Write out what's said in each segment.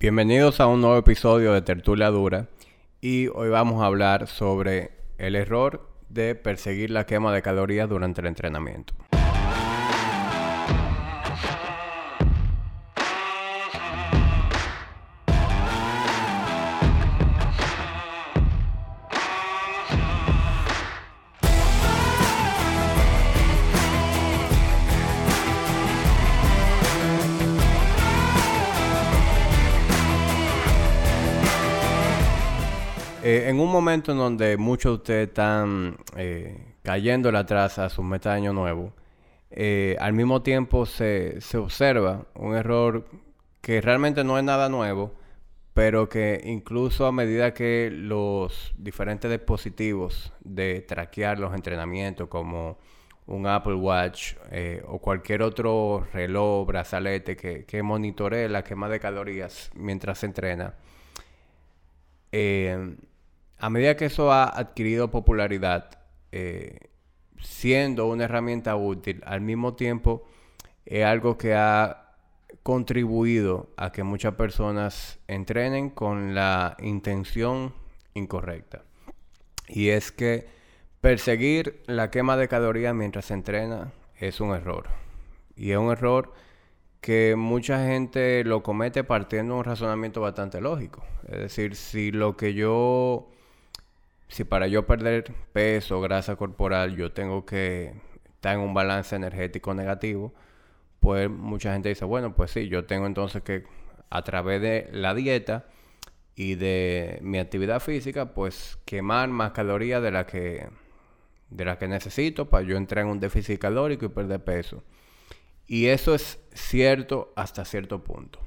Bienvenidos a un nuevo episodio de Tertulia Dura y hoy vamos a hablar sobre el error de perseguir la quema de calorías durante el entrenamiento. Eh, en un momento en donde muchos de ustedes están eh, cayendo atrás a su meta de año nuevo, eh, al mismo tiempo se, se, observa un error que realmente no es nada nuevo, pero que incluso a medida que los diferentes dispositivos de traquear los entrenamientos, como un Apple Watch o cualquier otro reloj, brazalete que, que monitoree la quema de calorías mientras se entrena, eh, a medida que eso ha adquirido popularidad, eh, siendo una herramienta útil, al mismo tiempo es algo que ha contribuido a que muchas personas entrenen con la intención incorrecta. Y es que perseguir la quema de calorías mientras se entrena es un error. Y es un error que mucha gente lo comete partiendo de un razonamiento bastante lógico. Es decir, si lo que yo si para yo perder peso, grasa corporal, yo tengo que estar en un balance energético negativo, pues mucha gente dice, bueno, pues sí, yo tengo entonces que a través de la dieta y de mi actividad física, pues quemar más calorías de la que de la que necesito para yo entrar en un déficit calórico y perder peso. Y eso es cierto hasta cierto punto.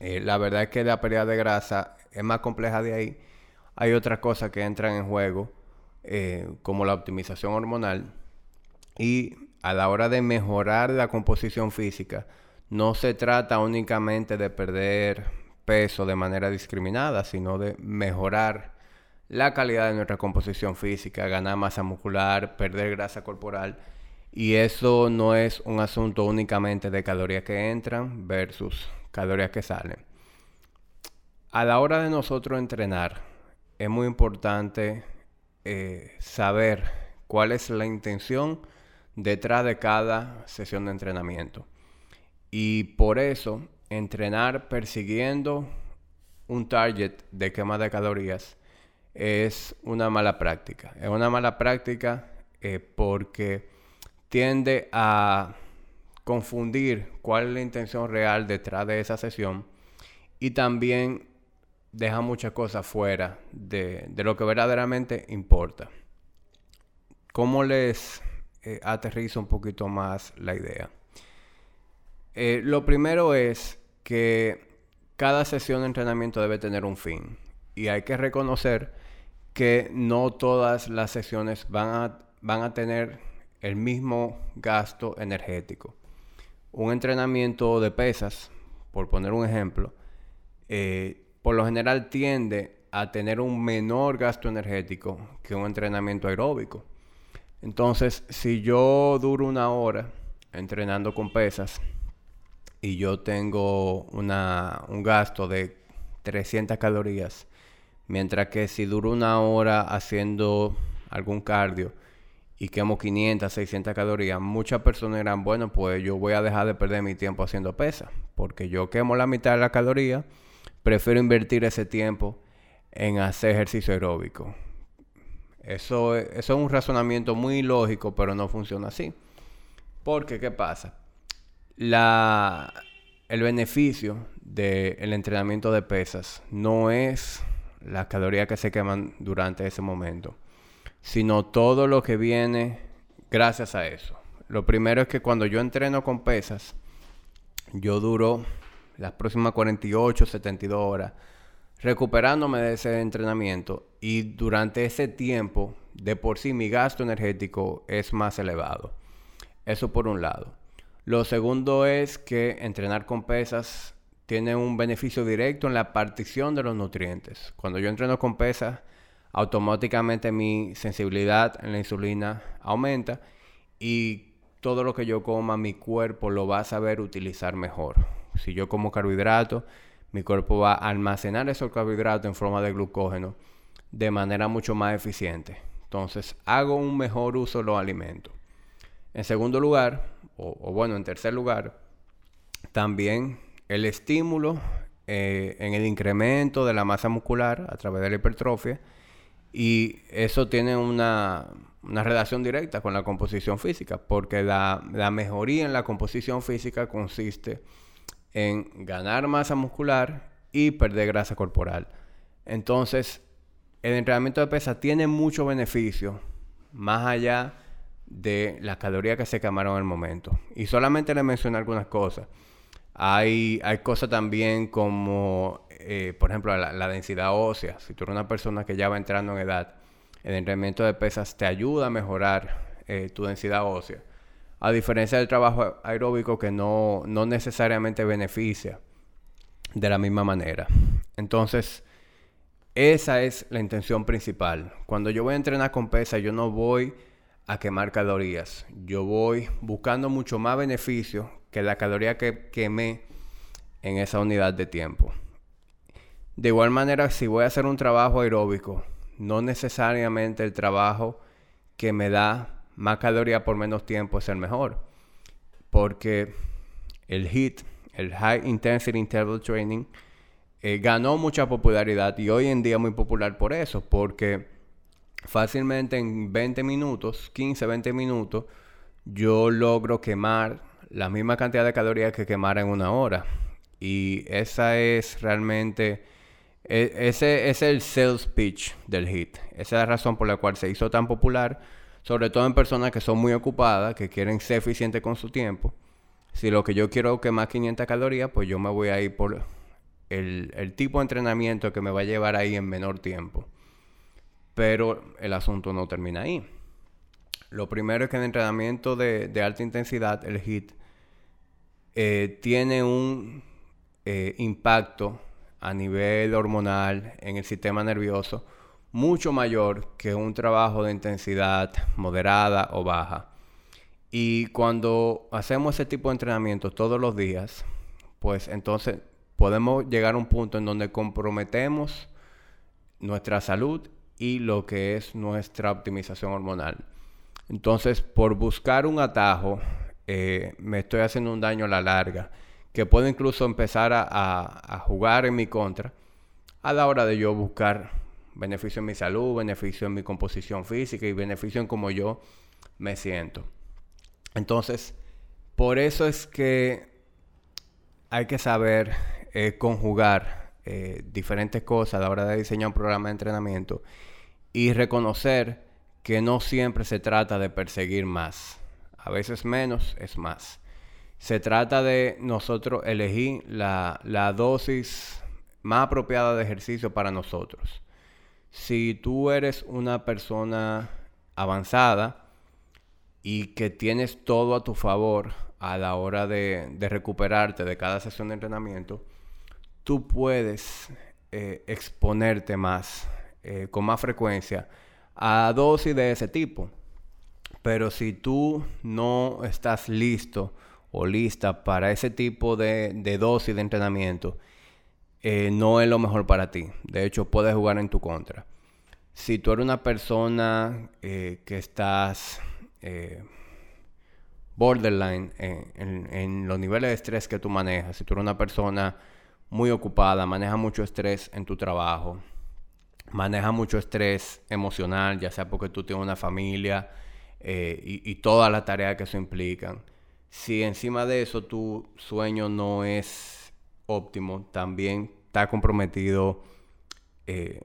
Eh, la verdad es que la pérdida de grasa es más compleja de ahí hay otras cosas que entran en juego, eh, como la optimización hormonal. Y a la hora de mejorar la composición física, no se trata únicamente de perder peso de manera discriminada, sino de mejorar la calidad de nuestra composición física, ganar masa muscular, perder grasa corporal. Y eso no es un asunto únicamente de calorías que entran versus calorías que salen. A la hora de nosotros entrenar, es muy importante eh, saber cuál es la intención detrás de cada sesión de entrenamiento. Y por eso, entrenar persiguiendo un target de quema de calorías es una mala práctica. Es una mala práctica eh, porque tiende a confundir cuál es la intención real detrás de esa sesión y también deja muchas cosas fuera de, lo que verdaderamente importa. ¿Cómo les eh, aterrizo un poquito más la idea? Eh, lo primero es que cada sesión de entrenamiento debe tener un fin. Y hay que reconocer que no todas las sesiones van a, van a tener el mismo gasto energético. Un entrenamiento de pesas, por poner un ejemplo, eh, por lo general tiende a tener un menor gasto energético que un entrenamiento aeróbico. Entonces, si yo duro una hora entrenando con pesas y yo tengo una, un gasto de 300 calorías, mientras que si duro una hora haciendo algún cardio y quemo 500, 600 calorías, muchas personas dirán, bueno, pues yo voy a dejar de perder mi tiempo haciendo pesas, porque yo quemo la mitad de la caloría prefiero invertir ese tiempo en hacer ejercicio aeróbico. Eso, es un razonamiento muy lógico, pero no funciona así. Porque, ¿qué pasa? El beneficio del entrenamiento de pesas no es las calorías que se queman durante ese momento, sino todo lo que viene gracias a eso. Lo primero es que cuando yo entreno con pesas, yo duro las próximas 48, 72 horas, recuperándome de ese entrenamiento y durante ese tiempo, de por sí mi gasto energético es más elevado. Eso por un lado. Lo segundo es que entrenar con pesas tiene un beneficio directo en la partición de los nutrientes. Cuando yo entreno con pesas, automáticamente mi sensibilidad en la insulina aumenta y todo lo que yo coma, mi cuerpo lo va a saber utilizar mejor si yo como carbohidratos, mi cuerpo va a almacenar esos carbohidratos en forma de glucógeno de manera mucho más eficiente. Entonces, hago un mejor uso de los alimentos. En segundo lugar, o, bueno, en tercer lugar, también el estímulo eh, en el incremento de la masa muscular a través de la hipertrofia y eso tiene una, relación directa con la composición física, porque la, la, mejoría en la composición física consiste en ganar masa muscular y perder grasa corporal. Entonces, el entrenamiento de pesa tiene mucho beneficio más allá de las calorías que se quemaron en el momento. Y solamente le mencioné algunas cosas. Hay, hay cosas también como, eh, por ejemplo, la, densidad ósea. Si tú eres una persona que ya va entrando en edad, el entrenamiento de pesas te ayuda a mejorar eh, tu densidad ósea. A diferencia del trabajo aeróbico que no, no necesariamente beneficia de la misma manera. Entonces, esa es la intención principal. Cuando yo voy a entrenar con pesas, yo no voy a quemar calorías. Yo voy buscando mucho más beneficio que la caloría que quemé en esa unidad de tiempo. De igual manera, si voy a hacer un trabajo aeróbico, no necesariamente el trabajo que me da más calorías por menos tiempo es el mejor. Porque el HIT, el High Intensity Interval Training, eh, ganó mucha popularidad y hoy en día es muy popular por eso, porque fácilmente en 20 minutos, 15, 20 minutos, yo logro quemar la misma cantidad de calorías que quemar en una hora. Y esa es realmente, e, ese es el sales pitch del HIT. Esa es la razón por la cual se hizo tan popular, sobre todo en personas que son muy ocupadas, que quieren ser eficientes con su tiempo. Si lo que yo quiero es quemar 500 calorías, pues yo me voy a ir por el, el tipo de entrenamiento que me va a llevar ahí en menor tiempo. Pero el asunto no termina ahí. Lo primero es que el entrenamiento de, alta intensidad, el HIT, eh, tiene un eh, impacto a nivel hormonal en el sistema nervioso mucho mayor que un trabajo de intensidad moderada o baja. Y cuando hacemos ese tipo de entrenamiento todos los días, pues entonces podemos llegar a un punto en donde comprometemos nuestra salud y lo que es nuestra optimización hormonal. Entonces, por buscar un atajo, eh, me estoy haciendo un daño a la larga, que puedo incluso empezar a, jugar en mi contra a la hora de yo buscar beneficio en mi salud, beneficio en mi composición física y beneficio en cómo yo me siento. Entonces, por eso es que hay que saber eh, conjugar eh, diferentes cosas a la hora de diseñar un programa de entrenamiento y reconocer que no siempre se trata de perseguir más. A veces menos es más. Se trata de nosotros elegir la, la dosis más apropiada de ejercicio para nosotros. Si tú eres una persona avanzada y que tienes todo a tu favor a la hora de, recuperarte de cada sesión de entrenamiento, tú puedes eh, exponerte más, eh, con más frecuencia, a dosis de ese tipo. Pero si tú no estás listo o lista para ese tipo de, dosis de entrenamiento, eh, no es lo mejor para ti. De hecho, puedes jugar en tu contra. Si tú eres una persona que estás borderline en, los niveles de estrés que tú manejas, si tú eres una persona muy ocupada, maneja mucho estrés en tu trabajo, maneja mucho estrés emocional, ya sea porque tú tienes una familia eh, y, y todas las tareas que eso implican. Si encima de eso tu sueño no es óptimo, también está comprometido, eh,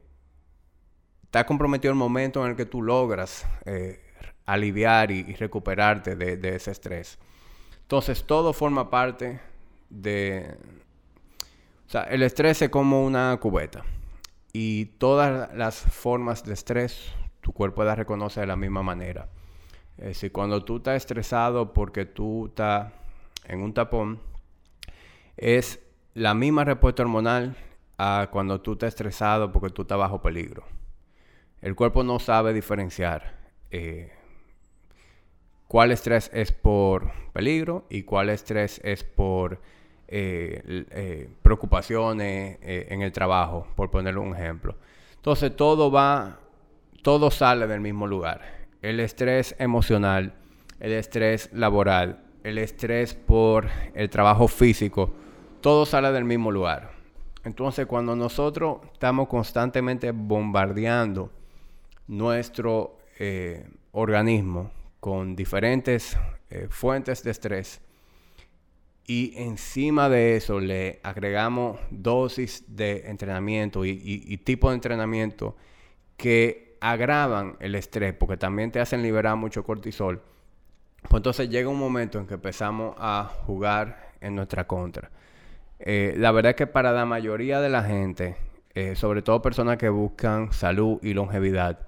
está comprometido el momento en el que tú logras eh, aliviar y, recuperarte de ese estrés. Entonces todo forma parte de, o sea, el estrés es como una cubeta. Y todas las formas de estrés, tu cuerpo las reconoce de la misma manera. Es decir, cuando tú estás estresado porque tú estás en un tapón, es la misma respuesta hormonal a cuando tú estás estresado porque tú estás bajo peligro. El cuerpo no sabe diferenciar eh, cuál estrés es por peligro y cuál estrés es por eh, eh, preocupaciones en el trabajo, por poner un ejemplo. Entonces todo va, todo sale del mismo lugar. El estrés emocional, el estrés laboral, el estrés por el trabajo físico, todo sale del mismo lugar. Entonces cuando nosotros estamos constantemente bombardeando nuestro organismo con diferentes fuentes de estrés, y encima de eso le agregamos dosis de entrenamiento y, tipo de entrenamiento que agravan el estrés porque también te hacen liberar mucho cortisol. Pues entonces llega un momento en que empezamos a jugar en nuestra contra. Eh, la verdad es que para la mayoría de la gente, eh, sobre todo personas que buscan salud y longevidad,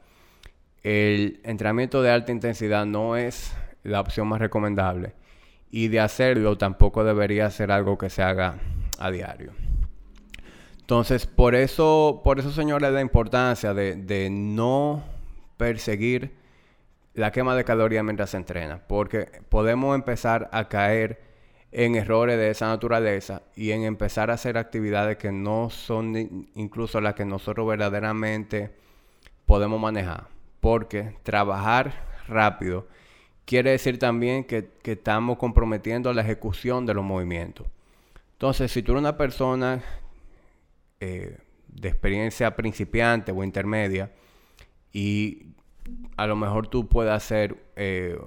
el entrenamiento de alta intensidad no es la opción más recomendable y de hacerlo tampoco debería ser algo que se haga a diario. Entonces, por eso, por eso, señores, la importancia de, no perseguir la quema de calorías mientras se entrena, porque podemos empezar a caer en errores de esa naturaleza y en empezar a hacer actividades que no son incluso las que nosotros verdaderamente podemos manejar, porque trabajar rápido quiere decir también que, estamos comprometiendo la ejecución de los movimientos. Entonces, si tú eres una persona eh, de experiencia principiante o intermedia y a lo mejor tú puedes hacer eh,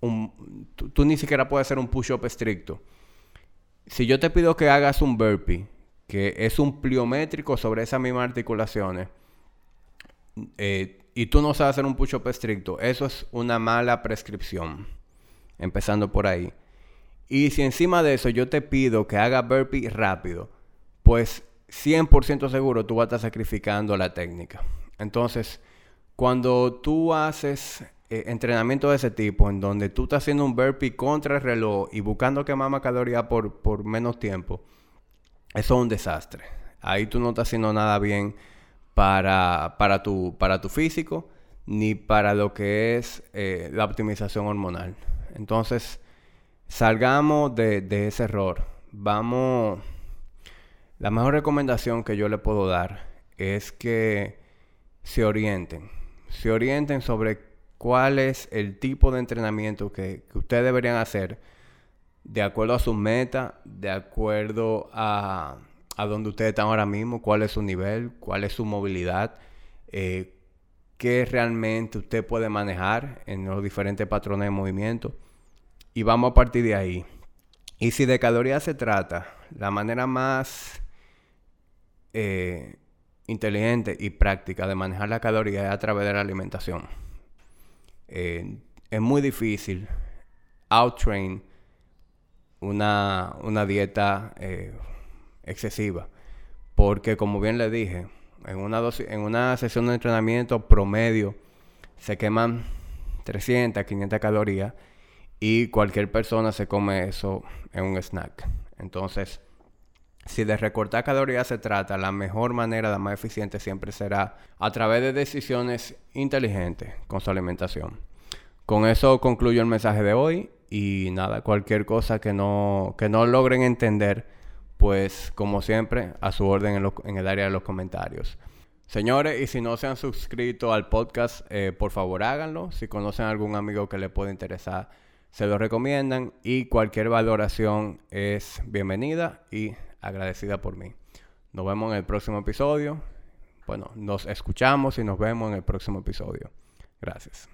Tú, ni siquiera puedes hacer un push-up estricto. Si yo te pido que hagas un burpee, que es un pliométrico sobre esas mismas articulaciones, eh, y tú no sabes hacer un push-up estricto, eso es una mala prescripción. Empezando por ahí. Y si encima de eso yo te pido que haga burpee rápido, pues 100% seguro tú vas a estar sacrificando la técnica. Entonces, cuando tú haces eh, entrenamiento de ese tipo, en donde tú estás haciendo un burpee contra el reloj y buscando quemar más calorías por, por menos tiempo, eso es un desastre. Ahí tú no estás haciendo nada bien para, para, tu, para tu físico ni para lo que es eh, la optimización hormonal. Entonces, salgamos de, de, ese error. Vamos, la mejor recomendación que yo le puedo dar es que se orienten, se orienten sobre cuál es el tipo de entrenamiento que, que ustedes deberían hacer de acuerdo a su meta, de acuerdo a, a dónde ustedes están ahora mismo, cuál es su nivel, cuál es su movilidad, eh, qué realmente usted puede manejar en los diferentes patrones de movimiento. Y vamos a partir de ahí. Y si de calorías se trata, la manera más eh, inteligente y práctica de manejar la caloría es a través de la alimentación. Eh, es muy difícil outtrain una, una dieta excesiva. Porque como bien le dije, en una, en una sesión de entrenamiento promedio se queman 300, 500 calorías y cualquier persona se come eso en un snack. Entonces, si de recortar calorías se trata, la mejor manera, la más eficiente siempre será a través de decisiones inteligentes con su alimentación. Con eso concluyo el mensaje de hoy y nada, cualquier cosa que no, que no logren entender pues como siempre, a su orden en, el área de los comentarios. Señores, y si no se han suscrito al podcast, eh, por favor háganlo. Si conocen a algún amigo que le pueda interesar, se lo recomiendan. Y cualquier valoración es bienvenida y agradecida por mí. Nos vemos en el próximo episodio. Bueno, nos escuchamos y nos vemos en el próximo episodio. Gracias.